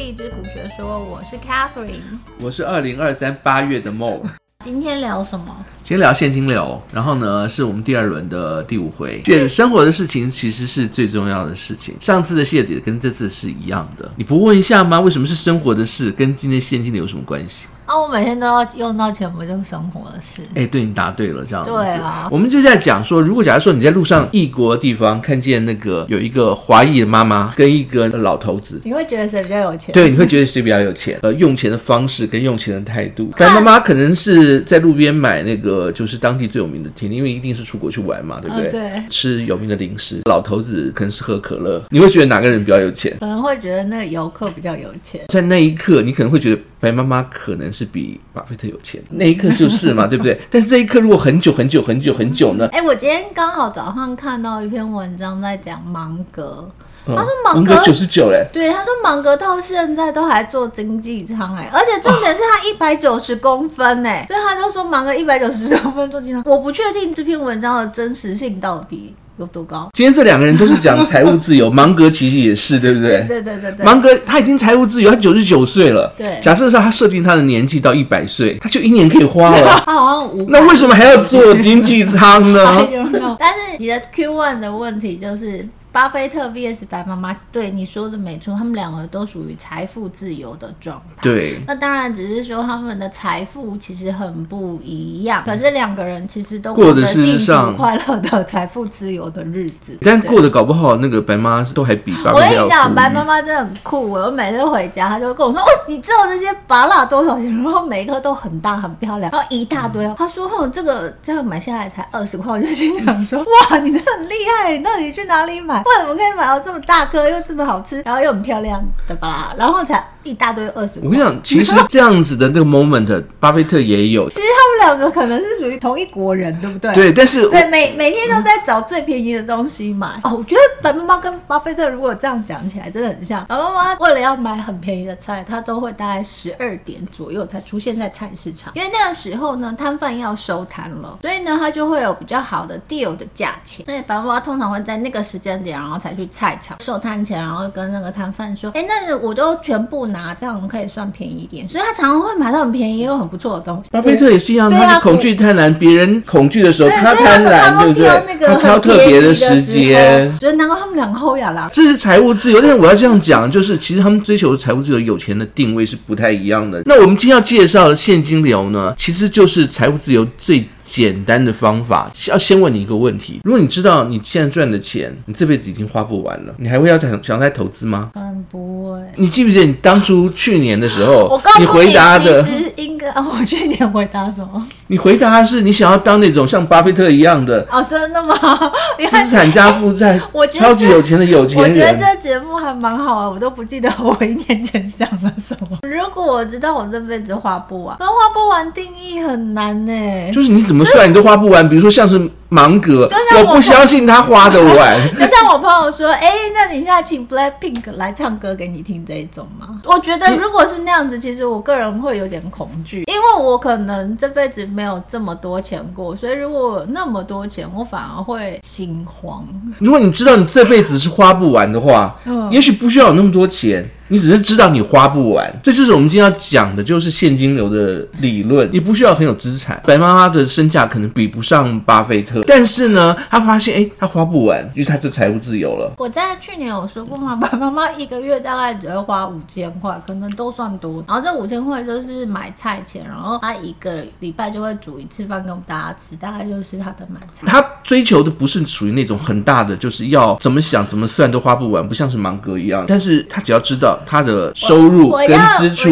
荔枝股学说，我是 Catherine，我是二零二三八月的 Mo。今天聊什么？今天聊现金流，然后呢，是我们第二轮的第五回。现生活的事情其实是最重要的事情。上次的谢姐跟这次是一样的，你不问一下吗？为什么是生活的事，跟今天现金流有什么关系？啊，我每天都要用到钱，不就是生活的事？哎、欸，对，你答对了，这样子。对啊，我们就在讲说，如果假如说你在路上异国的地方看见那个有一个华裔的妈妈跟一个老头子，你会觉得谁比较有钱？对，你会觉得谁比较有钱？呃，用钱的方式跟用钱的态度。白妈妈可能是在路边买那个就是当地最有名的甜点，因为一定是出国去玩嘛，对不对？呃、对。吃有名的零食，老头子可能是喝可乐。你会觉得哪个人比较有钱？可能会觉得那个游客比较有钱。在那一刻，你可能会觉得白妈妈可能是比巴菲特有钱，那一刻就是嘛，对不对？但是这一刻如果很久很久很久很久呢？哎、欸，我今天刚好早上看到一篇文章在讲芒格，嗯、他说芒格九十九哎，对，他说芒格到现在都还做经济舱哎，而且重点是他一百九十公分哎，所以他就说芒格一百九十公分做经济舱，我不确定这篇文章的真实性到底。有多高？今天这两个人都是讲财务自由，芒格其实也是，对不对？对对对对。芒格他已经财务自由，他九十九岁了。对。假设说他设定他的年纪到一百岁，他就一年可以花了。他 好像五。那为什么还要做经济舱呢？但是你的 Q one 的问题就是。巴菲特 vs 白妈妈，对你说的没错，他们两个都属于财富自由的状态。对，那当然只是说他们的财富其实很不一样，可是两个人其实都过得幸福快乐的财富自由的日子。但过得搞不好，那个白妈都还比巴菲特。我跟你讲，白妈妈真的很酷。我每次回家，她就会跟我说：“哦，你知道这些拔蜡多少钱？”然后每一颗都很大很漂亮，然后一大堆。她说：“哦，这个这样买下来才二十块。”我就心想说：“哇，你真的很厉害！你到底去哪里买？为什么可以买到？”这么大颗又这么好吃，然后又很漂亮的吧，然后才一大堆二十。我跟你讲，其实这样子的那个 moment，巴菲特也有。其实他们两个可能是属于同一国人，对不对？对，但是对每每天都在找最便宜的东西买。哦，我觉得白妈妈跟巴菲特如果这样讲起来，真的很像。白妈妈为了要买很便宜的菜，她都会大概十二点左右才出现在菜市场，因为那个时候呢，摊贩要收摊了，所以呢，他就会有比较好的 deal 的价钱。所以白妈妈通常会在那个时间点，然后才去菜场收摊前，然后跟那个摊贩说：“哎、欸，那我都全部拿，这样可以算便宜一点。”所以他常常会买到很便宜又很不错的东西。巴菲特也是一样，他是恐惧贪婪，别人恐惧的时候，他贪婪，对不对？他挑特别的时间。觉得难怪他们两个后亚郎。这是财务自由，但是我要这样讲，就是其实他们追求的财务自由、有钱的定位是不太一样的。那我们今天要介绍的现金流呢，其实就是财务自由最。简单的方法，要先问你一个问题：如果你知道你现在赚的钱，你这辈子已经花不完了，你还会要想想再投资吗？嗯，不会。你记不记得你当初去年的时候，我告诉你，你回答的其实应该，我去年回答什么？你回答是你想要当那种像巴菲特一样的哦，真的吗？资产家负债，我觉得超级有钱的有钱人。我觉得这节目还蛮好啊，我都不记得我一年前讲了什么。如果我知道我这辈子花不完，那花不完定义很难呢。就是你怎么算你都花不完，比如说像是。芒格，我不相信他花得完。就像我朋友说，哎、欸，那你现在请 Blackpink 来唱歌给你听这一种吗？我觉得如果是那样子，其实我个人会有点恐惧，因为我可能这辈子没有这么多钱过，所以如果有那么多钱，我反而会心慌。如果你知道你这辈子是花不完的话，嗯，也许不需要有那么多钱。你只是知道你花不完，这就是我们今天要讲的，就是现金流的理论。你不需要很有资产，白妈妈的身价可能比不上巴菲特，但是呢，她发现，哎，她花不完，于是她就财务自由了。我在去年有说过嘛，白妈妈一个月大概只会花五千块，可能都算多。然后这五千块就是买菜钱，然后她一个礼拜就会煮一次饭给我们大家吃，大概就是她的买菜。她追求的不是属于那种很大的，就是要怎么想怎么算都花不完，不像是芒格一样。但是她只要知道。他的收入跟支出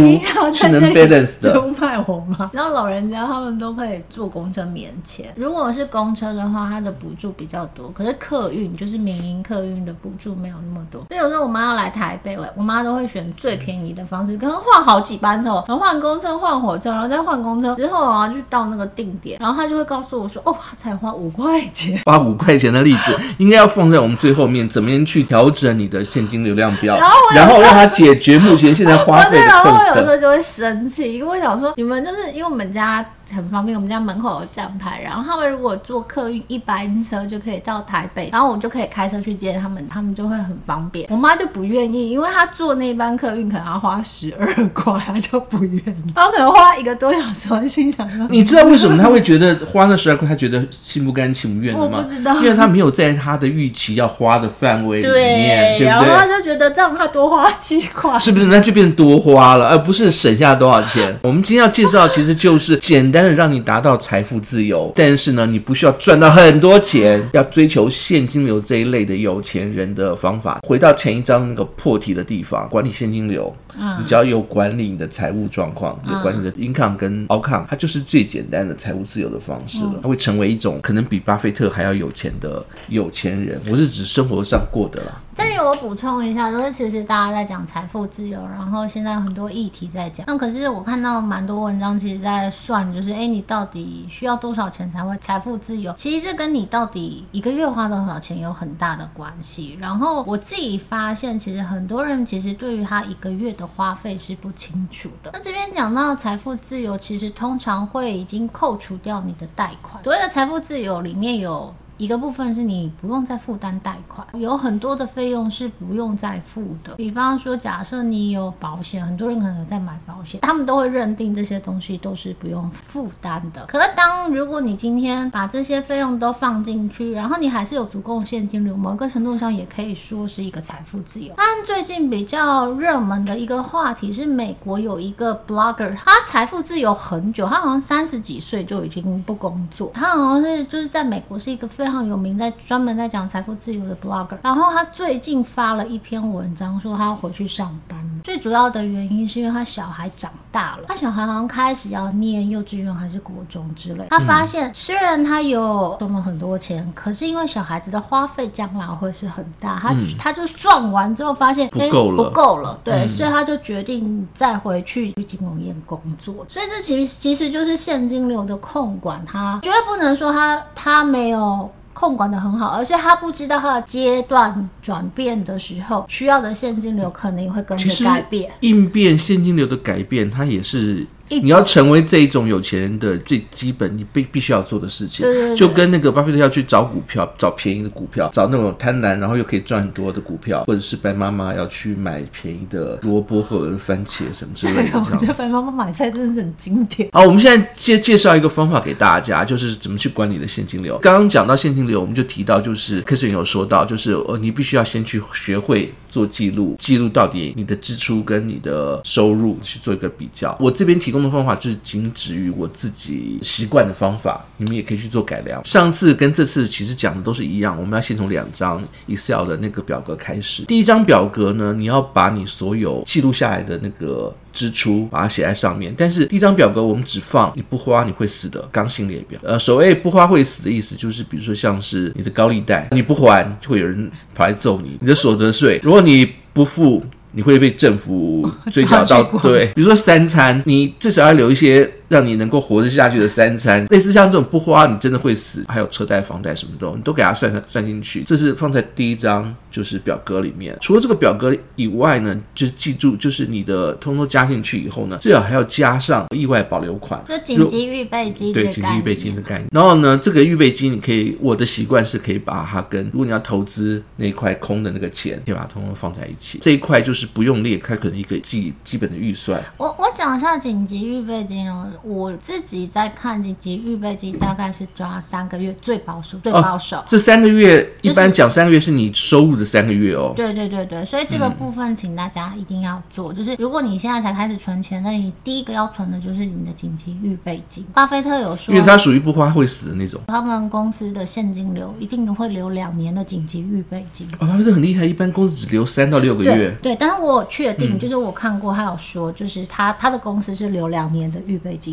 是能 balance 的。出卖我吗？然后老人家他们都可以坐公车免钱。如果是公车的话，他的补助比较多。可是客运就是民营客运的补助没有那么多。所以有时候我妈要来台北，我妈都会选最便宜的方式，可能换好几班车，然后换公车、换火车，然后再换公车之后，然后就到那个定点，然后他就会告诉我说：“哦，才花五块钱。”花五块钱的例子应该要放在我们最后面，怎么样去调整你的现金流量表，然后让它解决。目前现在花费的，然后我有时候就会生气，因为我想说，你们就是因为我们家很方便，我们家门口有站牌，然后他们如果坐客运一班车就可以到台北，然后我们就可以开车去接他们，他们就会很方便。我妈就不愿意，因为她坐那班客运可能要花十二块，她就不愿意。她可能花一个多小时，我心想说，你知道为什么她会觉得花那十二块，她觉得心不甘情不愿的吗？我不知道，因为她没有在她的预期要花的范围里面，对，对不对？然后她就觉得这样她多花几块，是不是？那就变多花了，而不是省下多少钱。我们今天要介绍，其实就是简单的让你达到财富自由，但是呢，你不需要赚到很多钱，要追求现金流这一类的有钱人的方法。回到前一章那个破题的地方，管理现金流。你只要有管理你的财务状况，有管理的 income 跟 outcome，它就是最简单的财务自由的方式了。它会成为一种可能比巴菲特还要有钱的有钱人。我是指生活上过的啦。这里我补充一下，就是其实大家在讲财富自由，然后现在有很多议题在讲。那可是我看到蛮多文章，其实在算，就是哎，你到底需要多少钱才会财富自由？其实这跟你到底一个月花多少钱有很大的关系。然后我自己发现，其实很多人其实对于他一个月的花费是不清楚的。那这边讲到财富自由，其实通常会已经扣除掉你的贷款。所谓的财富自由里面有。一个部分是你不用再负担贷款，有很多的费用是不用再付的。比方说，假设你有保险，很多人可能在买保险，他们都会认定这些东西都是不用负担的。可是，当如果你今天把这些费用都放进去，然后你还是有足够现金流，某个程度上也可以说是一个财富自由。但最近比较热门的一个话题是，美国有一个 blogger，他财富自由很久，他好像三十几岁就已经不工作，他好像是就是在美国是一个非常。非常有名，在专门在讲财富自由的 blogger，然后他最近发了一篇文章，说他要回去上班。最主要的原因是因为他小孩长大了，他小孩好像开始要念幼稚园还是国中之类。他发现虽然他有赚了很多钱，可是因为小孩子的花费将来会是很大，他他就算完之后发现不够了，不够了，对，所以他就决定再回去去金融业工作。所以这其实其实就是现金流的控管，他绝对不能说他他没有。控管的很好，而且他不知道他的阶段转变的时候，需要的现金流可能也会跟着改变。应变现金流的改变，它也是。你要成为这一种有钱人的最基本，你必必须要做的事情，对对对，就跟那个巴菲特要去找股票，找便宜的股票，找那种贪婪然后又可以赚很多的股票，或者是白妈妈要去买便宜的萝卜或者是番茄什么之类的。我觉得白妈妈买菜真的是很经典。好，我们现在介介绍一个方法给大家，就是怎么去管理的现金流。刚刚讲到现金流，我们就提到，就是 Catherine 有说到，就是呃，你必须要先去学会做记录，记录到底你的支出跟你的收入去做一个比较。我这边提供的方法就是仅止于我自己习惯的方法，你们也可以去做改良。上次跟这次其实讲的都是一样，我们要先从两张 Excel 的那个表格开始。第一张表格呢，你要把你所有记录下来的那个支出把它写在上面。但是第一张表格我们只放你不花你会死的刚性列表。呃，所谓不花会死的意思就是，比如说像是你的高利贷，你不还就会有人跑来揍你。你的所得税，如果你不付。你会被政府追缴到，对，比如说三餐，你至少要留一些。让你能够活得下去的三餐，类似像这种不花你真的会死，还有车贷、房贷什么的，你都给它算算进去。这是放在第一张就是表格里面。除了这个表格以外呢，就是记住，就是你的通通加进去以后呢，最好还要加上意外保留款，就紧急预备金。对，紧急预备金的概念。然后呢，这个预备金你可以，我的习惯是可以把它跟如果你要投资那块空的那个钱，可以把它通通放在一起。这一块就是不用列开，可能一个基基本的预算。我我讲一下紧急预备金哦。我自己在看紧急预备金，大概是抓三个月最保守，最保守。哦、这三个月一般讲三个月是你收入的三个月哦。对对对对，所以这个部分请大家一定要做。嗯、就是如果你现在才开始存钱，那你第一个要存的就是你的紧急预备金。巴菲特有说，因为他属于不花会死的那种。他们公司的现金流一定会留两年的紧急预备金。哦，巴菲特很厉害，一般公司只留三到六个月。对，对，但是我有确定，嗯、就是我看过他有说，就是他他的公司是留两年的预备金。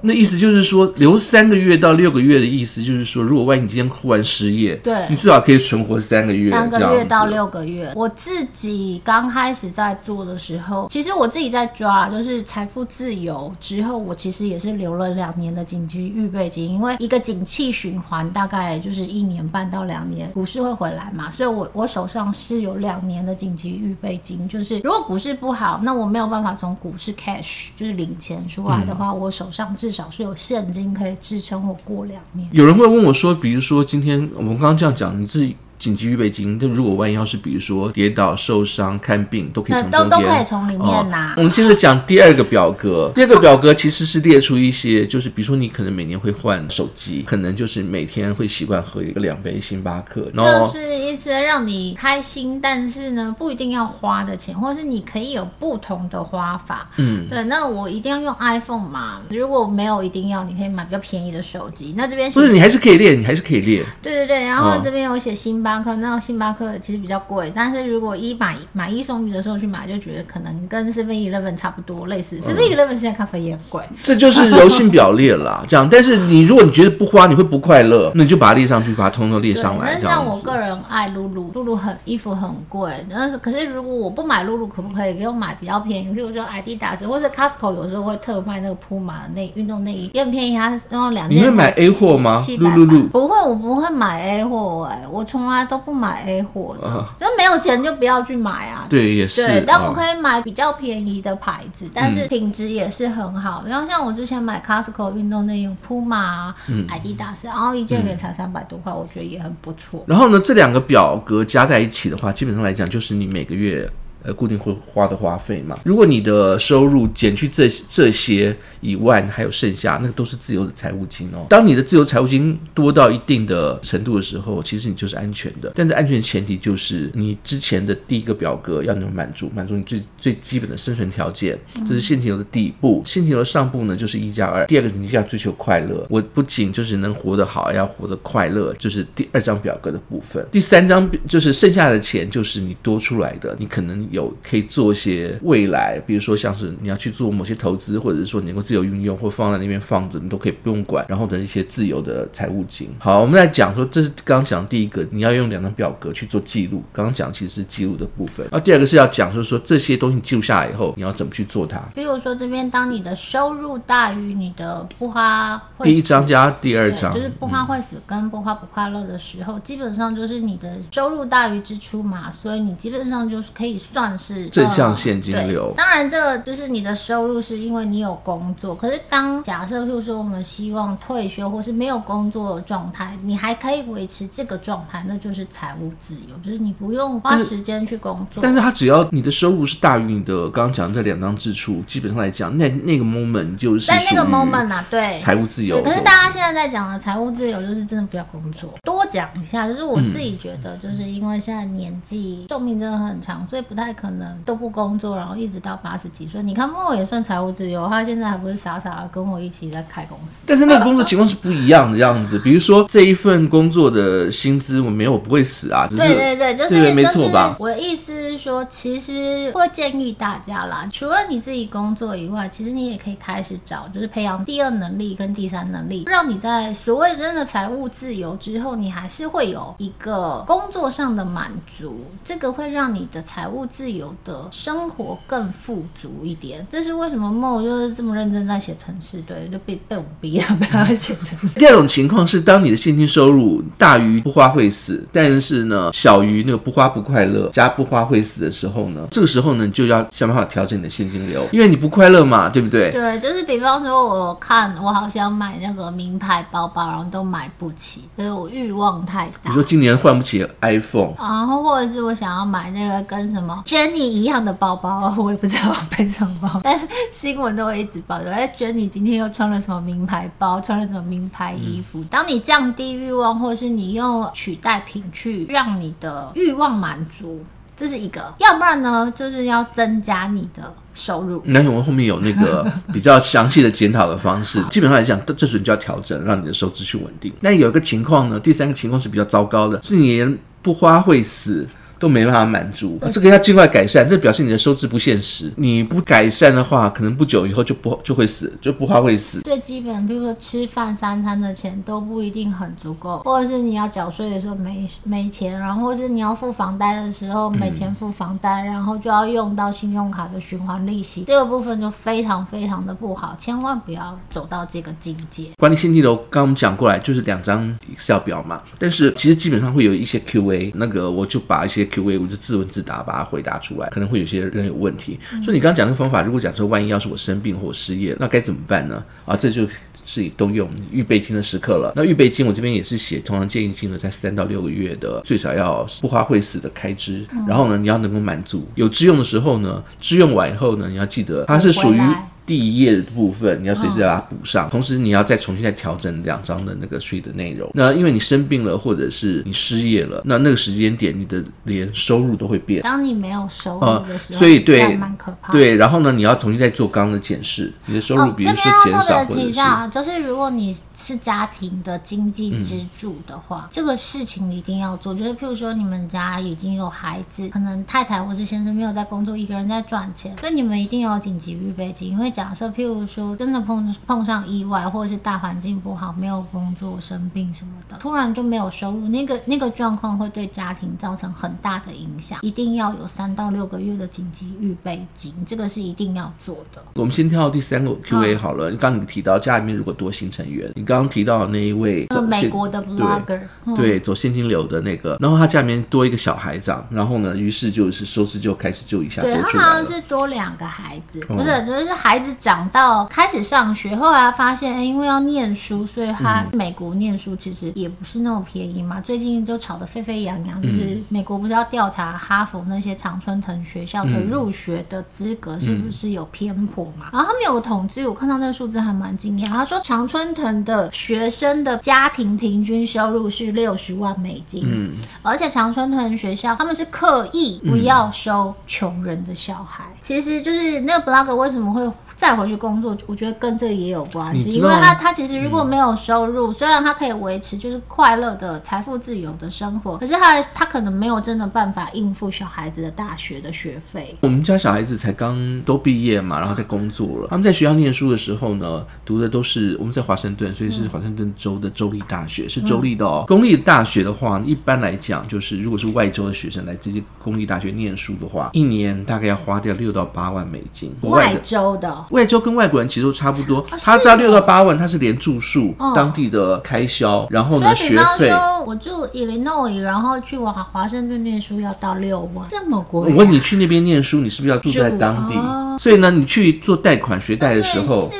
那意思就是说，留三个月到六个月的意思就是说，如果万一你今天忽然失业，对，你最好可以存活三个月，三个月到六个月。我自己刚开始在做的时候，其实我自己在抓，就是财富自由之后，我其实也是留了两年的紧急预备金，因为一个景气循环大概就是一年半到两年，股市会回来嘛，所以我我手上是有两年的紧急预备金，就是如果股市不好，那我没有办法从股市 cash 就是领钱出来的话，我。手上至少是有现金可以支撑我过两年。有人会问我说，比如说今天我们刚刚这样讲，你自己。紧急预备金，但如果万一要是比如说跌倒、受伤、看病，都可以从中间都都可以从里面拿。哦。我们接着讲第二个表格，第二个表格其实是列出一些，就是比如说你可能每年会换手机，可能就是每天会习惯喝一个两杯星巴克，然后就是一些让你开心，但是呢不一定要花的钱，或者是你可以有不同的花法。嗯，对，那我一定要用 iPhone 嘛？如果没有一定要，你可以买比较便宜的手机。那这边不是你还是可以列，你还是可以列。对对对，然后这边有写星巴克，那星巴克其实比较贵，但是如果一买买一送一的时候去买，就觉得可能跟 Seven Eleven 差不多，类似 Seven Eleven 现在咖啡也很贵。这就是柔性表列啦，这样。但是你如果你觉得不花你会不快乐，那你就把它列上去，把它通通列上来。但是像我个人爱露露，露露很衣服很贵，但是可是如果我不买露露，可不可以给我买比较便宜？比如说 Adidas 或者 Costco 有时候会特卖那个 Puma 内运动内衣也很便宜，它然后两件。你会买 A 货吗？露露露不会，我不会买 A 货哎、欸，我从来都不买 A 货的。就没有钱就不要去买啊。对，也是。对，但我可以买比较便宜的牌子，但是品质也是很好。然后像我之前买 Costco 运动内衣，Puma、Adidas，然后一件也才三百多块，我觉得也很不错。然后呢，这两个表格加在一起的话，基本上来讲就是你每个月。呃，固定会花的花费嘛。如果你的收入减去这这些以外，还有剩下，那个都是自由的财务金哦。当你的自由财务金多到一定的程度的时候，其实你就是安全的。但这安全前提就是你之前的第一个表格要能满足，满足你最最基本的生存条件，这是现金流的第一步。现金流的上部呢，就是一加二。第二个你就要追求快乐，我不仅就是能活得好，要活得快乐，就是第二张表格的部分。第三张就是剩下的钱，就是你多出来的，你可能。有可以做一些未来，比如说像是你要去做某些投资，或者是说你能够自由运用，或放在那边放着，你都可以不用管，然后的一些自由的财务金。好，我们来讲说，这是刚刚讲第一个，你要用两张表格去做记录。刚刚讲其实是记录的部分，然后第二个是要讲，就是说这些东西记录下来以后，你要怎么去做它。比如说这边，当你的收入大于你的不花，第一张加第二张，就是不花会死跟不花不快乐的时候，嗯、基本上就是你的收入大于支出嘛，所以你基本上就是可以算。是正向现金流。当然，这个就是你的收入是因为你有工作。可是，当假设就是说我们希望退休或是没有工作的状态，你还可以维持这个状态，那就是财务自由，就是你不用花时间去工作。但是，它只要你的收入是大于你的刚刚讲的这两张支出，基本上来讲，那那个 moment 就是在那个 moment 啊，对，财务自由。可是大家现在在讲的财务自由，就是真的不要工作。多讲一下，就是我自己觉得，就是因为现在年纪寿命真的很长，所以不太。可能都不工作，然后一直到八十几岁。你看莫也算财务自由，他现在还不是傻傻的跟我一起在开公司。但是那个工作情况是不一样的样子。比如说这一份工作的薪资，我没有不会死啊。只是对对对，就是没错吧？我的意思是说，其实会建议大家啦，除了你自己工作以外，其实你也可以开始找，就是培养第二能力跟第三能力，让你在所谓真的财务自由之后，你还是会有一个工作上的满足。这个会让你的财务自由。的生活更富足一点，这是为什么梦就是这么认真在写城市，对，就被被我们逼了，被他写城市。第二种情况是，当你的现金收入大于不花会死，但是呢小于那个不花不快乐加不花会死的时候呢，这个时候呢就要想办法调整你的现金流，因为你不快乐嘛，对不对？对，就是比方说，我看我好想买那个名牌包包，然后都买不起，所以我欲望太大。你说今年换不起 iPhone，然后或者是我想要买那个跟什么？Jenny 一样的包包，我也不知道背什么包，但是新闻都会一直报道。哎，Jenny 今天又穿了什么名牌包，穿了什么名牌衣服？嗯、当你降低欲望，或者是你用取代品去让你的欲望满足，这是一个；要不然呢，就是要增加你的收入。那我们后面有那个 比较详细的检讨的方式。基本上来讲，这时候你就要调整，让你的收支去稳定。那有一个情况呢，第三个情况是比较糟糕的，是你连不花会死。都没办法满足，这个要尽快改善。这表示你的收支不现实。你不改善的话，可能不久以后就不就会死，就不花会死。最基本，比如说吃饭三餐的钱都不一定很足够，或者是你要缴税的时候没没钱，然后或是你要付房贷的时候没钱付房贷，然后就要用到信用卡的循环利息，这个部分就非常非常的不好，千万不要走到这个境界。管理现金流，刚刚我们讲过来就是两张 Excel 表嘛，但是其实基本上会有一些 QA，那个我就把一些。Q&A，我就自问自答把它回答出来，可能会有些人有问题。嗯、所以你刚刚讲那个方法，如果假设万一要是我生病或我失业，那该怎么办呢？啊，这就是你动用预备金的时刻了。那预备金我这边也是写，通常建议金额在三到六个月的，最少要不花会死的开支。嗯、然后呢，你要能够满足有支用的时候呢，支用完以后呢，你要记得它是属于。第一页的部分，你要随时要把它补上，哦、同时你要再重新再调整两张的那个税的内容。那因为你生病了，或者是你失业了，那那个时间点，你的连收入都会变。当你没有收入的时候，呃、所以对，蛮可怕。对，然后呢，你要重新再做刚刚的检视，你的收入，比如说减少或者是。哦、这边要特别提一下，就是如果你是家庭的经济支柱的话，嗯、这个事情一定要做。就是譬如说，你们家已经有孩子，可能太太或是先生没有在工作，一个人在赚钱，所以你们一定要有紧急预备金，因为假设譬如说。真的碰碰上意外，或者是大环境不好，没有工作、生病什么的，突然就没有收入，那个那个状况会对家庭造成很大的影响。一定要有三到六个月的紧急预备金，这个是一定要做的。我们先跳到第三个 Q&A 好了。你刚刚你提到家里面如果多新成员，你刚刚提到的那一位美国的 blogger，对，走现金流的那个，然后他家里面多一个小孩长，然后呢，于是就是收支就开始就一下多出来了。对，他好像是多两个孩子，不是，就是孩子长到。开始上学，后来发现，哎，因为要念书，所以他美国念书其实也不是那么便宜嘛。最近就吵得沸沸扬扬，就是美国不是要调查哈佛那些常春藤学校的入学的资格是不是有偏颇嘛？然后他们有个统计，我看到那个数字还蛮惊讶。他说常春藤的学生的家庭平均收入是六十万美金，嗯，而且常春藤学校他们是刻意不要收穷人的小孩。其实就是那个 blog 为什么会？再回去工作，我觉得跟这个也有关系，因为他他其实如果没有收入，嗯、虽然他可以维持就是快乐的财富自由的生活，可是他他可能没有真的办法应付小孩子的大学的学费。我们家小孩子才刚都毕业嘛，然后在工作了。他们在学校念书的时候呢，读的都是我们在华盛顿，所以是华盛顿州的州立大学，是州立的哦。嗯、公立大学的话，一般来讲就是如果是外州的学生来这些公立大学念书的话，一年大概要花掉六到八万美金。外州的。外州跟外国人其实都差不多，他到六到八万，他是连住宿、当地的开销，然后呢学费。我住 Illinois，然后去华华盛顿念书要到六万，这么贵。我问你去那边念书，你是不是要住在当地？所以呢，你去做贷款学贷的时候，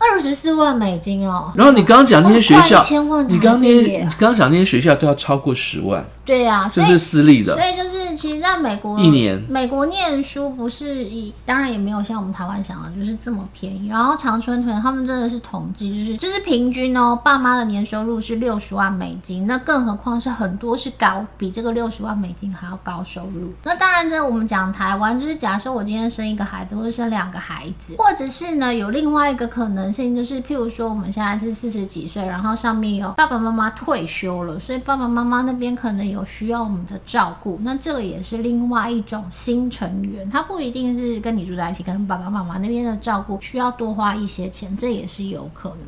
二十四万美金哦。然后你刚刚讲那些学校，你刚刚那些你刚刚讲那些学校都要超过十万。对呀，这是私立的，所以就是。其实在美国，一年美国念书不是以，当然也没有像我们台湾想的，就是这么便宜。然后常春藤他们真的是统计，就是就是平均哦，爸妈的年收入是六十万美金，那更何况是很多是高，比这个六十万美金还要高收入。那当然，在我们讲台湾，就是假设我今天生一个孩子，或者生两个孩子，或者是呢有另外一个可能性，就是譬如说我们现在是四十几岁，然后上面有爸爸妈妈退休了，所以爸爸妈妈那边可能有需要我们的照顾，那这个也是另外一种新成员，他不一定是跟你住在一起，跟爸爸妈妈那边的照顾需要多花一些钱，这也是有可能。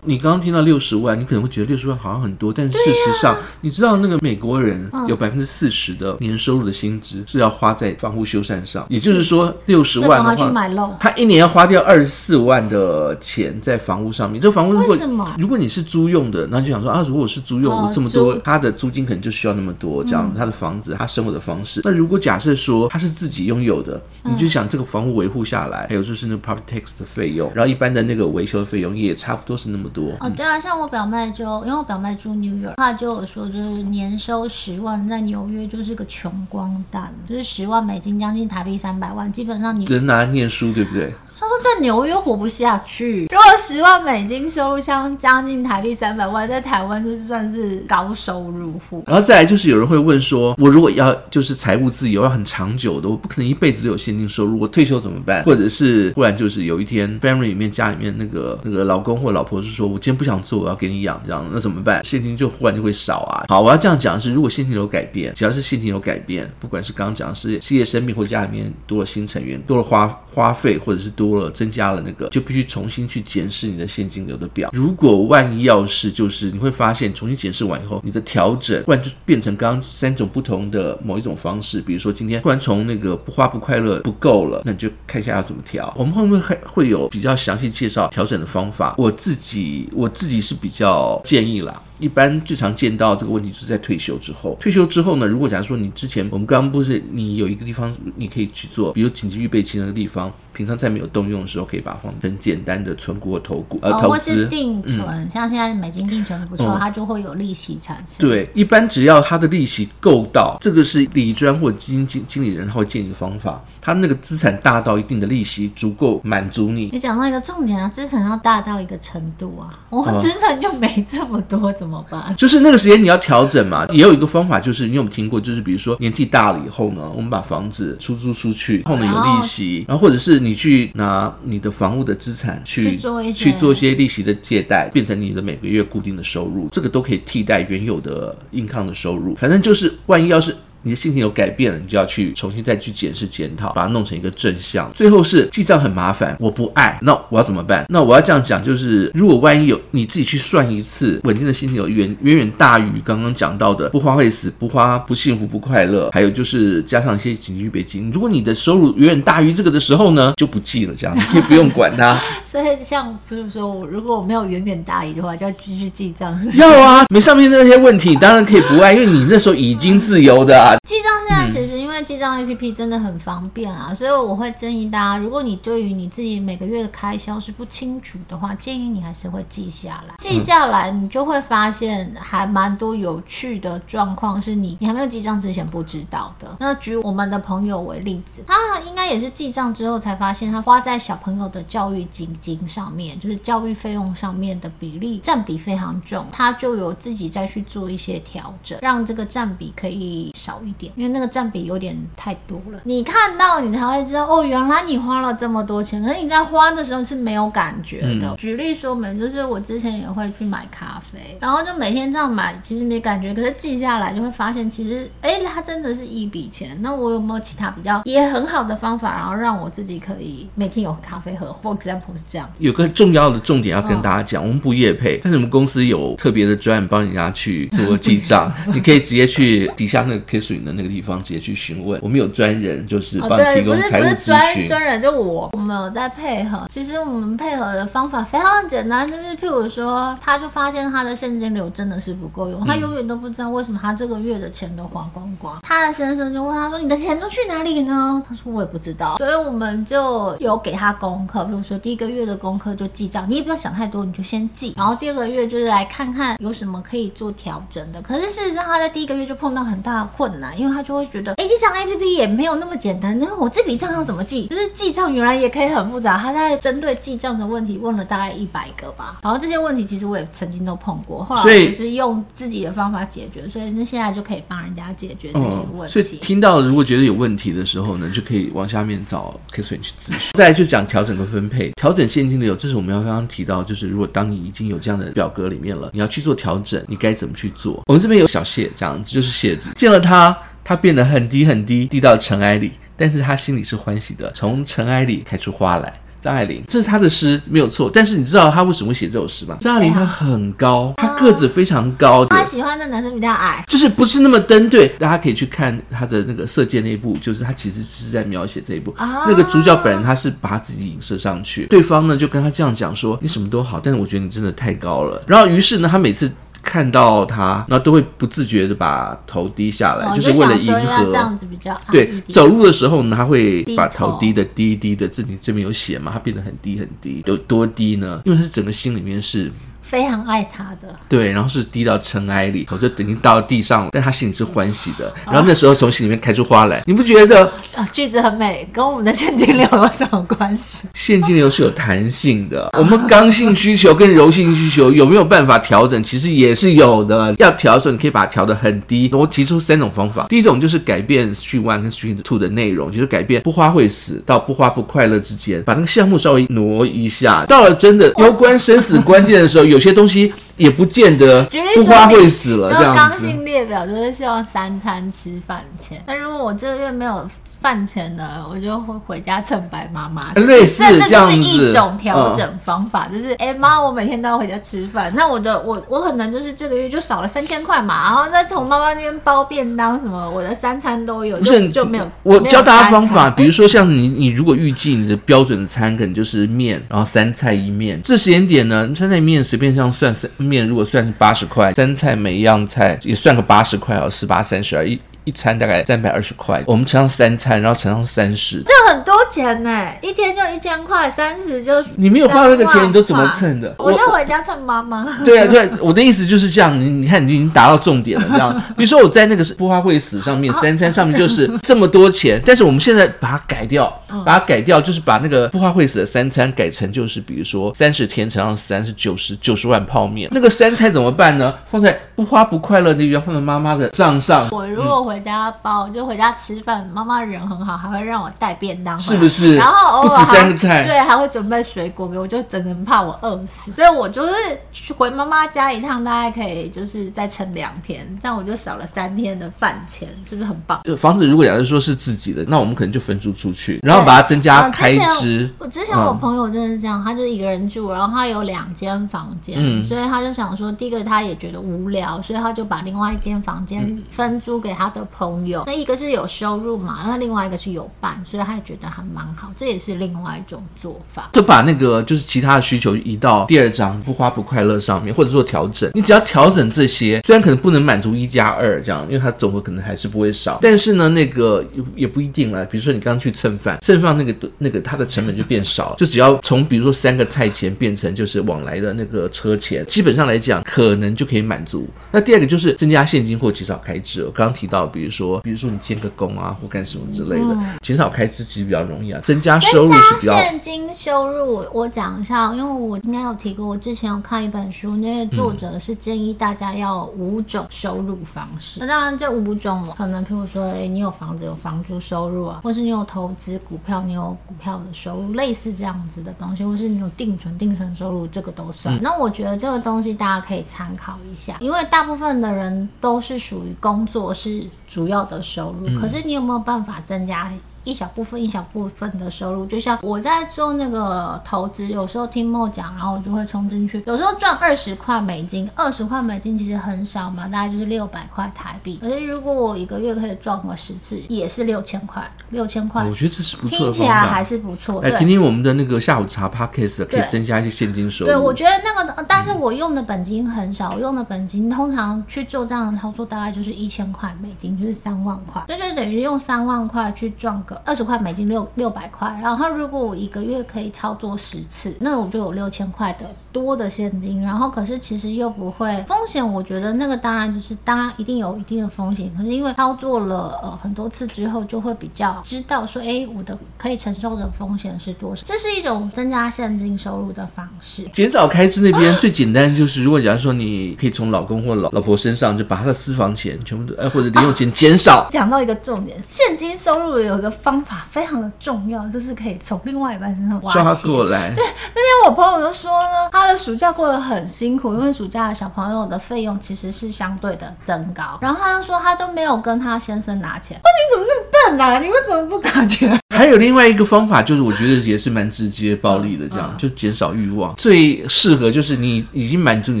你刚刚听到六十万，你可能会觉得六十万好像很多，但事实上，啊、你知道那个美国人有百分之四十的年收入的薪资是要花在房屋修缮上，也就是说六十万的话，他一年要花掉二十四万的钱在房屋上面。这房屋如果如果你是租用的，那就想说啊，如果是租用，这么多，他的租金可能就需要那么多，这样他的房子，他生活的方式。那如果假设说他是自己拥有的，你就想这个房屋维护下来，还有就是那个 property tax 的费用，然后一般的那个维修的费用也差不多是那么多。哦，对啊，像我表妹就，因为我表妹住 New York，她就有说，就是年收十万，在纽约就是个穷光蛋，就是十万美金，将近台币三百万，基本上你只能拿来念书，对不对？他说在纽约活不下去。如果十万美金收入，像将近台币三百万，在台湾就是算是高收入户。然后再来就是有人会问说，我如果要就是财务自由，要很长久的，我不可能一辈子都有现金收入，我退休怎么办？或者是忽然就是有一天 family 里面家里面那个那个老公或老婆是说，我今天不想做，我要给你养这样，那怎么办？现金就忽然就会少啊。好，我要这样讲的是，如果现金有改变，只要是现金有改变，不管是刚刚讲的是事业生病或家里面多了新成员，多了花花费，或者是多了增加了那个，就必须重新去检视你的现金流的表。如果万一要是就是你会发现重新检视完以后，你的调整突然就变成刚刚三种不同的某一种方式，比如说今天突然从那个不花不快乐不够了，那你就看一下要怎么调。我们会不会还会有比较详细介绍调整的方法？我自己我自己是比较建议啦。一般最常见到这个问题就是在退休之后。退休之后呢，如果假如说你之前我们刚刚不是你有一个地方你可以去做，比如紧急预备金那个地方。平常在没有动用的时候，可以把它放很简单的存股或、投股呃投资，或是定存，嗯、像现在美金定存不错，嗯、它就会有利息产生。对，一般只要它的利息够到，这个是理专或基金经经理人他会建议的方法。他那个资产大到一定的利息足够满足你。你讲到一个重点啊，资产要大到一个程度啊，我们资产就没这么多，怎么办？就是那个时间你要调整嘛。也有一个方法，就是你有没有听过？就是比如说年纪大了以后呢，我们把房子出租出去，然后呢有利息，然后或者是你去拿你的房屋的资产去去做一些利息的借贷，变成你的每个月固定的收入，这个都可以替代原有的 income 的收入。反正就是万一要是。你的心情有改变了，你就要去重新再去检视检讨，把它弄成一个正向。最后是记账很麻烦，我不爱，那我要怎么办？那我要这样讲，就是如果万一有你自己去算一次，稳定的心情有远远远大于刚刚讲到的不花会死，不花不幸福不快乐，还有就是加上一些紧急预备金。如果你的收入远远大于这个的时候呢，就不记了，这样你可以不用管它。所以像比如说，如果我没有远远大于的话，就要继续记账。要啊，没上面那些问题，当然可以不爱，因为你那时候已经自由的啊。记账现在其实因为记账 APP 真的很方便啊，所以我会建议大家，如果你对于你自己每个月的开销是不清楚的话，建议你还是会记下来。记下来，你就会发现还蛮多有趣的状况，是你你还没有记账之前不知道的。那举我们的朋友为例子，他应该也是记账之后才发现，他花在小朋友的教育基金上面，就是教育费用上面的比例占比非常重，他就有自己再去做一些调整，让这个占比可以少一点。因为那个占比有点太多了，你看到你才会知道哦，原来你花了这么多钱，可是你在花的时候是没有感觉的。嗯、举例说明，就是我之前也会去买咖啡，然后就每天这样买，其实没感觉，可是记下来就会发现，其实哎，它真的是一笔钱。那我有没有其他比较也很好的方法，然后让我自己可以每天有咖啡喝？For example 是这样。有个重要的重点要跟大家讲，哦、我们不业配，但是我们公司有特别的专案帮人家去做记账，你可以直接去底下那个那个地方。直接去询问，我们有专人，就是帮你提供财务咨询。专人就我，我们有在配合。其实我们配合的方法非常简单，就是譬如说，他就发现他的现金流真的是不够用，他永远都不知道为什么他这个月的钱都花光光。他的先生就问他说：“你的钱都去哪里呢？”他说：“我也不知道。”所以我们就有给他功课，比如说第一个月的功课就记账，你也不要想太多，你就先记。然后第二个月就是来看看有什么可以做调整的。可是事实上他在第一个月就碰到很大的困难，因为他就会觉得，哎，记账 APP 也没有那么简单。那我这笔账要怎么记？就是记账原来也可以很复杂。他在针对记账的问题问了大概一百个吧。然后这些问题其实我也曾经都碰过，后来我是用自己的方法解决，所以那现在就可以帮人家解决这些问题。所以听到如果觉得有问题的时候呢，就可以往下面找 Katherine 去咨询。再来就讲调整和分配，调整现金流，这是我们要刚刚提到，就是如果当你已经有这样的表格里面了，你要去做调整，你该怎么去做？我们这边有小谢这样子，就是谢子见了他。他变得很低很低，低到尘埃里，但是他心里是欢喜的。从尘埃里开出花来，张爱玲，这是他的诗，没有错。但是你知道他为什么会写这首诗吗？张爱玲她很高，她个子非常高，她喜欢的男生比较矮，就是不是那么登对。大家可以去看他的那个《色戒》那一部，就是他其实是在描写这一部。那个主角本人他是把他自己影射上去，对方呢就跟他这样讲说：“你什么都好，但是我觉得你真的太高了。”然后于是呢，他每次。看到他，那都会不自觉的把头低下来，哦、就是为了迎合。这样子比较对，走路的时候呢，他会把头低的低低的。这里这边有写嘛？他变得很低很低，有多低呢？因为他是整个心里面是。非常爱他的，对，然后是滴到尘埃里头，就等于到地上了，但他心里是欢喜的。然后那时候从心里面开出花来，你不觉得？啊，句子很美，跟我们的现金流有什么关系？现金流是有弹性的，我们刚性需求跟柔性需求有没有办法调整？其实也是有的。要调的时候，你可以把它调得很低。我提出三种方法，第一种就是改变 Stream One 跟 Stream Two 的内容，就是改变不花会死到不花不快乐之间，把那个项目稍微挪一下。到了真的攸关生死关键的时候，有些东西也不见得不花会死了。这样子，刚性列表就是希望三餐吃饭钱。那如果我这个月没有饭钱呢，我就会回家蹭白妈妈。类似这样子，一种调整方法，嗯、就是哎妈，我每天都要回家吃饭。那我的我我可能就是这个月就少了三千块嘛，然后再从妈妈那边包便当什么，我的三餐都有，不是就，就没有。我教大家方法，比如说像你你如果预计你的标准的餐可能就是面，然后三菜一面，这时间点呢，三菜一面随便这样算三。面如果算是八十块，三菜每一样菜也算个八十块哦，十八三十二一。一餐大概三百二十块，我们乘上三餐，然后乘上三十，这很多钱呢，一天就一千块，三十就是你没有花那个钱，你都怎么蹭的？我就回家蹭妈妈。对啊，对，我的意思就是这样。你你看，你已经达到重点了，这样。比如说我在那个不花会死上面，三餐上面就是这么多钱，但是我们现在把它改掉，把它改掉，就是把那个不花会死的三餐改成就是比如说三十天乘上三是九十九十碗泡面，那个三餐怎么办呢？放在不花不快乐那边，放在妈妈的账上。我如果回。回家包就回家吃饭，妈妈人很好，还会让我带便当，是不是？然后偶尔不止三个菜，对，还会准备水果给我，就整个人怕我饿死，所以我就是去回妈妈家一趟，大概可以就是再撑两天，这样我就少了三天的饭钱，是不是很棒？房子如果假如说是自己的，那我们可能就分租出去，然后把它增加开支。我之前我朋友真的是这样，他就一个人住，然后他有两间房间，嗯，所以他就想说，第一个他也觉得无聊，所以他就把另外一间房间分租给他的。朋友，那一个是有收入嘛，那另外一个是有伴，所以他也觉得还蛮好，这也是另外一种做法。就把那个就是其他的需求移到第二章不花不快乐上面，或者做调整。你只要调整这些，虽然可能不能满足一加二这样，因为它总和可能还是不会少，但是呢，那个也也不一定了。比如说你刚刚去蹭饭，蹭饭那个那个它的成本就变少了，就只要从比如说三个菜钱变成就是往来的那个车钱，基本上来讲可能就可以满足。那第二个就是增加现金或减少开支。我刚刚提到。比如说，比如说你建个工啊，或干什么之类的，减、嗯、少开支其实比较容易啊，增加收入是比较。现金收入，我讲一下，因为我应该有提过，我之前有看一本书，那个作者是建议大家要五种收入方式。那、嗯、当然，这五种可能，譬如说，哎，你有房子，有房租收入啊，或是你有投资股票，你有股票的收入，类似这样子的东西，或是你有定存，定存收入，这个都算。嗯、那我觉得这个东西大家可以参考一下，因为大部分的人都是属于工作是。主要的收入，可是你有没有办法增加？一小部分一小部分的收入，就像我在做那个投资，有时候听莫讲，然后我就会冲进去，有时候赚二十块美金，二十块美金其实很少嘛，大概就是六百块台币。可是如果我一个月可以赚个十次，也是六千块，六千块，我觉得这是不错的，听起来还是不错。哎听听我们的那个下午茶 Podcast，可以增加一些现金收入。对，我觉得那个，但是我用的本金很少，我用的本金通常去做这样的操作，大概就是一千块美金，就是三万块，所以就等于用三万块去赚个。二十块美金六六百块，然后如果我一个月可以操作十次，那我就有六千块的多的现金。然后可是其实又不会风险，我觉得那个当然就是当然一定有一定的风险。可是因为操作了呃很多次之后，就会比较知道说，哎，我的可以承受的风险是多少。这是一种增加现金收入的方式。减少开支那边最简单就是，如果假如说你可以从老公或老老婆身上就把他的私房钱全部都哎或者零用钱减少。讲到一个重点，现金收入有一个方法。非常的重要，就是可以从另外一半身上挖过来。对，那天我朋友就说呢，他他的暑假过得很辛苦，因为暑假小朋友的费用其实是相对的增高。然后他说，他都没有跟他先生拿钱。那，你怎么那么你为什么不拿钱？还有另外一个方法，就是我觉得也是蛮直接暴力的，这样、嗯嗯、就减少欲望。最适合就是你已经满足你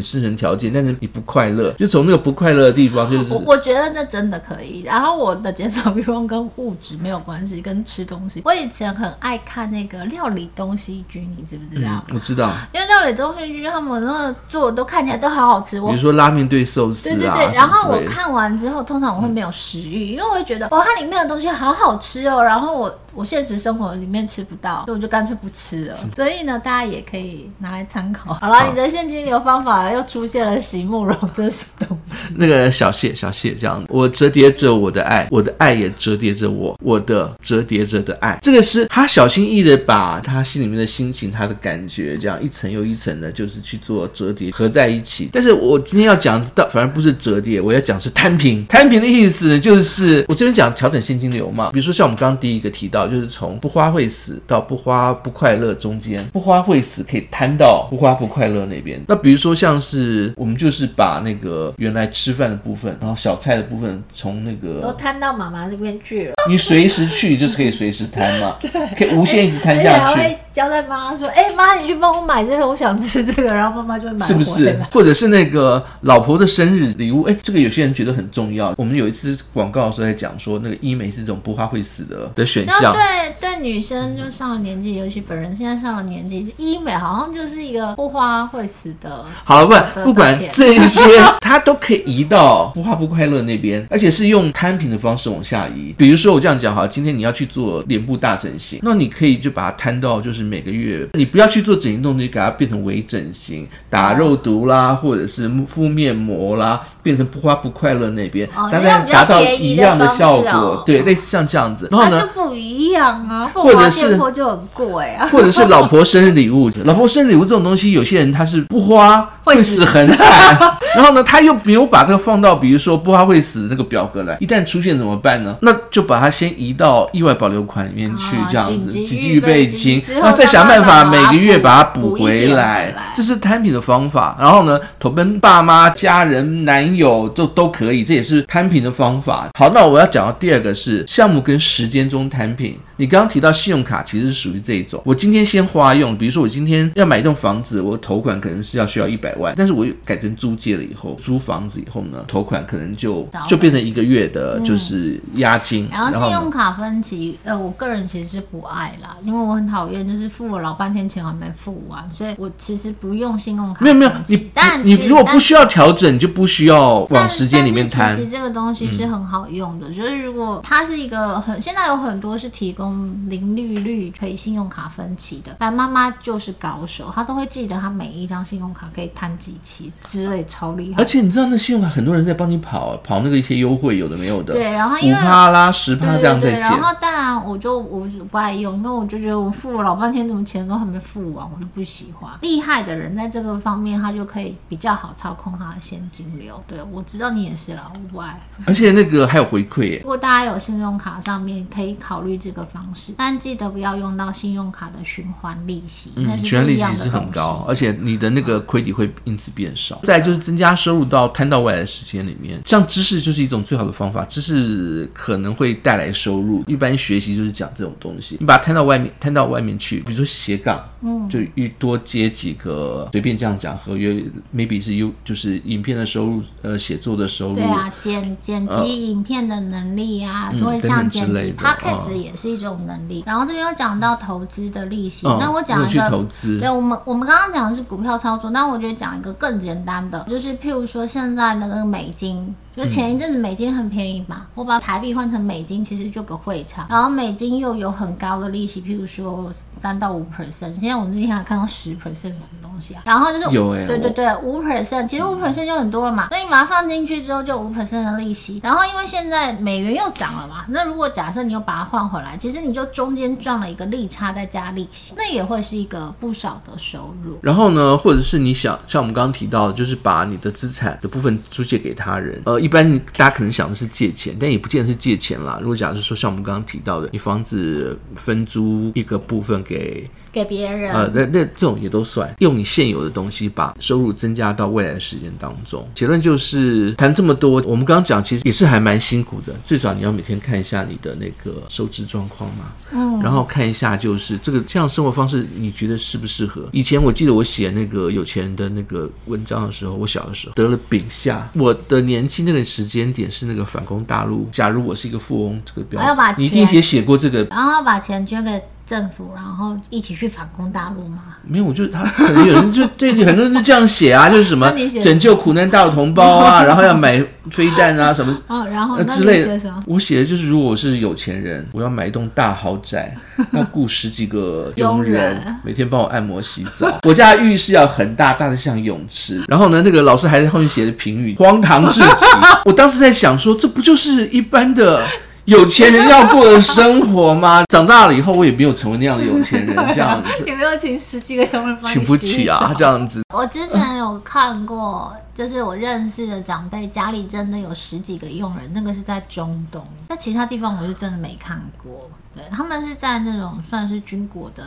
生存条件，但是你不快乐，就从那个不快乐的地方就是。我我觉得这真的可以。然后我的减少欲望跟物质没有关系，跟吃东西。我以前很爱看那个料理东西剧，你知不知道？嗯、我知道，因为料理东西剧他们那个做的都看起来都好好吃。我比如说拉面对寿司啊，对对对。然后我看完之后，通常我会没有食欲，嗯、因为我会觉得哦，它里面的东西好好吃哦。然后我我现实生活里面吃不到，所以我就干脆不吃了。所以呢，大家也可以拿来参考。好了，好，你的现金流方法又出现了，席慕蓉这是东西。那个小谢小谢这样，我折叠着我的爱，我的爱也折叠着我，我的折叠着的爱。这个是他小心翼翼的把他心里面的心情、他的感觉，这样一层又一层的，就是去做折叠合在一起。但是我今天要讲到，反而不是折叠，我要讲是摊平。摊平的意思呢，就是我这边讲调整现金流嘛。比如说像我们刚刚第一个提到，就是从不花会死到不花不快乐中间，不花会死可以摊到不花不快乐那边。那比如说像是我们就是把那个原来吃饭的部分，然后小菜的部分从那个都摊到妈妈那边去了。你随时去就是可以随时摊嘛，对，可以无限一直摊下去。交代妈妈说：“哎、欸，妈，你去 帮我买这个，我想吃这个。”然后妈妈就会买。是不是？或者是那个老婆的生日礼物？哎、欸，这个有些人觉得很重要。我们有一次广告的时候在讲说，那个医美是这种不花会死的的选项。对对得女生就上了年纪，尤其本人现在上了年纪，医美好像就是一个不花会死的。好了，不不管这些，它都可以移到不花不快乐那边，而且是用摊平的方式往下移。比如说我这样讲哈，今天你要去做脸部大整形，那你可以就把它摊到就是每个月，你不要去做整形动作，你给它变成微整形，打肉毒啦，或者是敷面膜啦，变成不花不快乐那边，大概达到一样的效果。对，类似像这样子。然后呢？就不一样啊，或者是就很贵啊，或者是老婆生日礼物，老婆生日礼物这种东西，有些人他是不花会死很惨，然后呢，他又没有把这个放到比如说不花会死的那个表格来，一旦出现怎么办呢？那就把它先移到意外保留款里面去，这样子紧急预备金，那再想办法每个月把它补回来，这是摊平的方法。然后呢，投奔爸妈、家人、男友都都可以，这也是摊平的方法。好，那我要讲到第二个是项目跟时间中摊平。你刚刚提到信用卡其实是属于这一种，我今天先花用，比如说我今天要买一栋房子，我头款可能是要需要一百万，但是我改成租借了以后，租房子以后呢，头款可能就就变成一个月的就是押金。嗯、然后信用卡分期，呃，我个人其实是不爱啦，因为我很讨厌就是付了老半天钱还没付完，所以我其实不用信用卡。没有没有，你但你如果不需要调整，你就不需要往时间里面摊。其实这个东西是很好用的，嗯、就是如果它是一个很现在有很多是提供。零利率可以信用卡分期的，但妈妈就是高手，她都会记得她每一张信用卡可以摊几期之类，超厉害。而且你知道那信用卡很多人在帮你跑跑那个一些优惠，有的没有的。对，然后因为五趴啦十趴这样在减。然后当然我就我不爱用，因为我就觉得我付了老半天，怎么钱都还没付完，我就不喜欢。厉害的人在这个方面，他就可以比较好操控他的现金流。对，我知道你也是啦，我不爱。而且那个还有回馈耶。如果大家有信用卡上面可以考虑这个方式。但记得不要用到信用卡的循环利息，嗯，循环利息是很高，而且你的那个亏底会因此变少。再就是增加收入到摊到未来的时间里面，像知识就是一种最好的方法，知识可能会带来收入。一般学习就是讲这种东西，你把它摊到外面，摊到外面去，比如说斜杠，嗯，就越多接几个，随便这样讲合约，maybe 是有就是影片的收入，呃，写作的收入，对啊，剪剪辑影片的能力啊，就会像剪辑 podcast 也是一种能力。然后这边又讲到投资的利息，那、嗯、我讲一个，投资对，我们我们刚刚讲的是股票操作，那我觉得讲一个更简单的，就是譬如说现在的那个美金。就前一阵子美金很便宜嘛，我把台币换成美金，其实就个汇差。然后美金又有很高的利息，譬如说三到五 percent。现在我们这边还看到十 percent 什么东西啊？然后就是有哎，对对对，五 percent，其实五 percent 就很多了嘛。所以你把它放进去之后，就五 percent 的利息。然后因为现在美元又涨了嘛，那如果假设你又把它换回来，其实你就中间赚了一个利差再加利息，那也会是一个不少的收入。然后呢，或者是你想像我们刚刚提到的，就是把你的资产的部分租借给他人，呃。一般大家可能想的是借钱，但也不见得是借钱啦。如果假如说像我们刚刚提到的，你房子分租一个部分给给别人，呃，那那这种也都算用你现有的东西把收入增加到未来的时间当中。结论就是谈这么多，我们刚刚讲其实也是还蛮辛苦的。最少你要每天看一下你的那个收支状况嘛，嗯，然后看一下就是这个这样生活方式你觉得适不适合？以前我记得我写那个有钱人的那个文章的时候，我小的时候得了丙下，我的年轻的。那个时间点是那个反攻大陆。假如我是一个富翁，这个标题，你一定也写过这个，然后要把钱捐给政府，然后一起去反攻大陆吗？没有，我就他可能有人就对很多人就这样写啊，就是什么 拯救苦难大陆同胞啊，然后要买飞弹啊什么 哦，然后之类的。我写的就是如果我是有钱人，我要买一栋大豪宅，要雇十几个佣人，每天帮我按摩洗澡。我家的浴室要很大，大的像泳池。然后呢，那个老师还在后面写的评语，荒唐至极。我当时在想说，这不就是一般的？有钱人要过的生活吗？长大了以后，我也没有成为那样的有钱人，这样子。也没有请十几个佣人帮请不起啊，这样子。我之前有看过，就是我认识的长辈家里真的有十几个佣人，那个是在中东，在其他地方我是真的没看过。对，他们是在那种算是军国的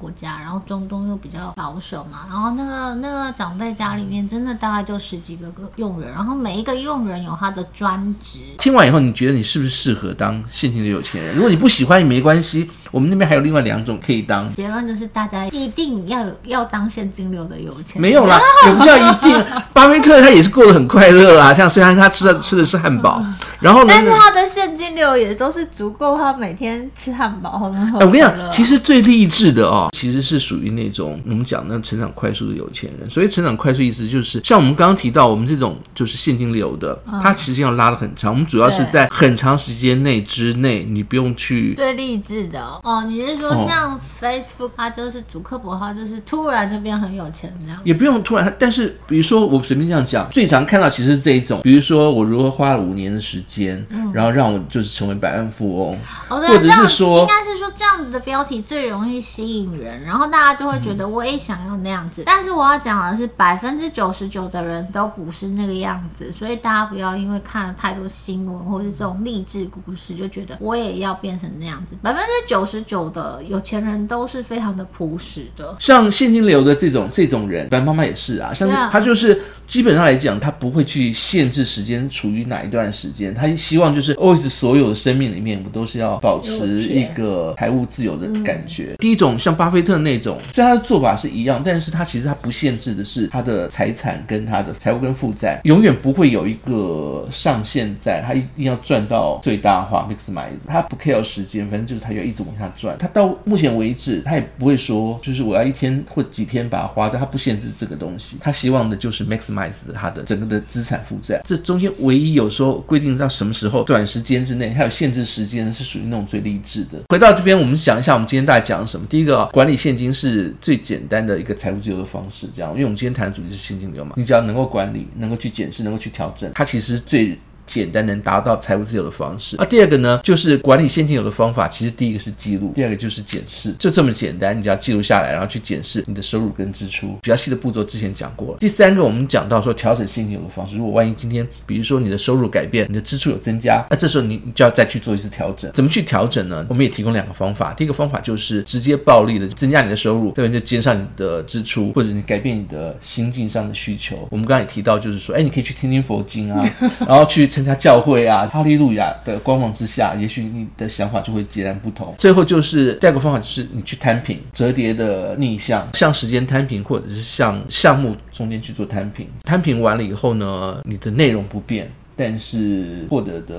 国家，然后中东又比较保守嘛，然后那个那个长辈家里面真的大概就十几个个佣人，然后每一个佣人有他的专职。听完以后，你觉得你是不是适合当现金流有钱人？如果你不喜欢也没关系，我们那边还有另外两种可以当。结论就是大家一定要有要当现金流的有钱人。没有啦，也不叫一定。巴菲特他也是过得很快乐啊，像虽然他吃的吃的是汉堡，然后呢，但是他的现金流也都是足够他每天吃汉堡很好。哎，我跟你讲，其实最励志的哦，其实是属于那种我们讲的成长快速的有钱人。所以成长快速意思就是像我们刚刚提到，我们这种就是现金流的，它其实要拉的很长。我们主要是在很长时间内之内，你不用去最励志的哦。你是说像 Facebook，它就是主客博号就是突然就变很有钱这样？也不用突然，但是比如说我随便这样讲，最常看到其实是这一种，比如说我如何花了五年的时间，嗯、然后让我就是成为百万富翁，哦、或者是说应该是说这样子的标题最容易吸引人，然后大家就会觉得我也想要那样子。嗯、但是我要讲的是，百分之九十九的人都不是那个样子，所以大家不要因为看了太多新闻或者这种励志故事，就觉得我也要变成那样子。百分之九十九的有钱人都是非常的朴实的，像现金流的这种这种人，白妈妈也是啊，像他就是基本上来讲，他不会去限制时间处于哪一段时间，他希望就是 always 所有的生命里面，我都是要保持一个财务自由的感觉。嗯、第一种像巴菲特那种，虽然他的做法是一样，但是他其实他不限制的是他的财产跟他的财务跟负债，永远不会有一个上限在，他一定要赚到最大化 maximize，他不 care 时间，反正就是他要一直往下赚。他到目前为止，他也不会说就是我要一天或几天把它花掉，他不限制这个东西，他希望的就是 maximize 他的整个的资产负债。这中间唯一有时候规定到什么时候，短时间之内还有限制时间，是属于那种最励志的。回到这边，我们讲一下我们今天大概讲什么。第一个，管理现金是最简单的一个财务自由的方式，这样，因为我们今天谈的主题是现金流嘛，你只要能够管理，能够去检视，能够去调整，它其实最。简单能达到财务自由的方式。那第二个呢，就是管理现金流的方法。其实第一个是记录，第二个就是检视，就这么简单。你只要记录下来，然后去检视你的收入跟支出。比较细的步骤之前讲过了。第三个，我们讲到说调整现金流的方式。如果万一今天，比如说你的收入改变，你的支出有增加，那这时候你就要再去做一次调整。怎么去调整呢？我们也提供两个方法。第一个方法就是直接暴力的增加你的收入，这边就减少你的支出，或者你改变你的心境上的需求。我们刚才也提到，就是说，哎，你可以去听听佛经啊，然后去参加教会啊。哈利路亚的光芒之下，也许你的想法就会截然不同。最后就是第二个方法，就是你去摊平折叠的逆向，向时间摊平，或者是向项目中间去做摊平。摊平完了以后呢，你的内容不变，但是获得的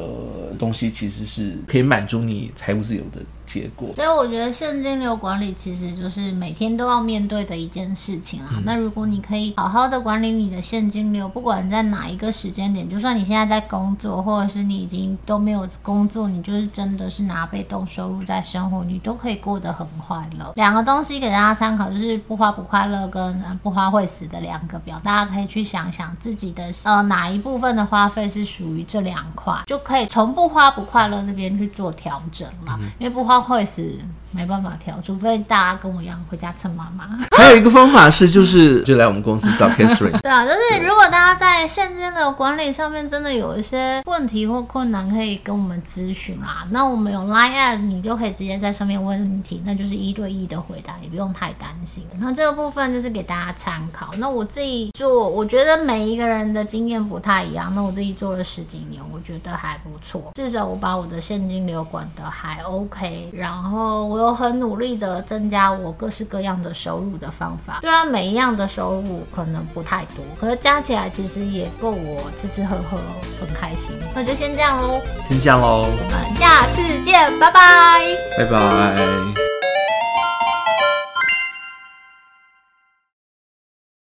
东西其实是可以满足你财务自由的。结果，所以我觉得现金流管理其实就是每天都要面对的一件事情啊。嗯、那如果你可以好好的管理你的现金流，不管在哪一个时间点，就算你现在在工作，或者是你已经都没有工作，你就是真的是拿被动收入在生活，你都可以过得很快乐。两个东西给大家参考，就是不花不快乐跟不花会死的两个表，大家可以去想想自己的呃哪一部分的花费是属于这两块，就可以从不花不快乐这边去做调整了，嗯、因为不花。会是。没办法调，除非大家跟我一样回家蹭妈妈。还有一个方法是，就是就来我们公司找 Catherine。对啊，就是如果大家在现金的管理上面真的有一些问题或困难，可以跟我们咨询啦。那我们有 Line App，你就可以直接在上面问问题，那就是一对一的回答，也不用太担心。那这个部分就是给大家参考。那我自己做，我觉得每一个人的经验不太一样。那我自己做了十几年，我觉得还不错。至少我把我的现金流管得还 OK，然后我。有很努力的增加我各式各样的收入的方法，虽然每一样的收入可能不太多，可是加起来其实也够我吃吃喝喝很开心。那就先这样喽，先这样喽，我们下次见，拜拜，拜拜。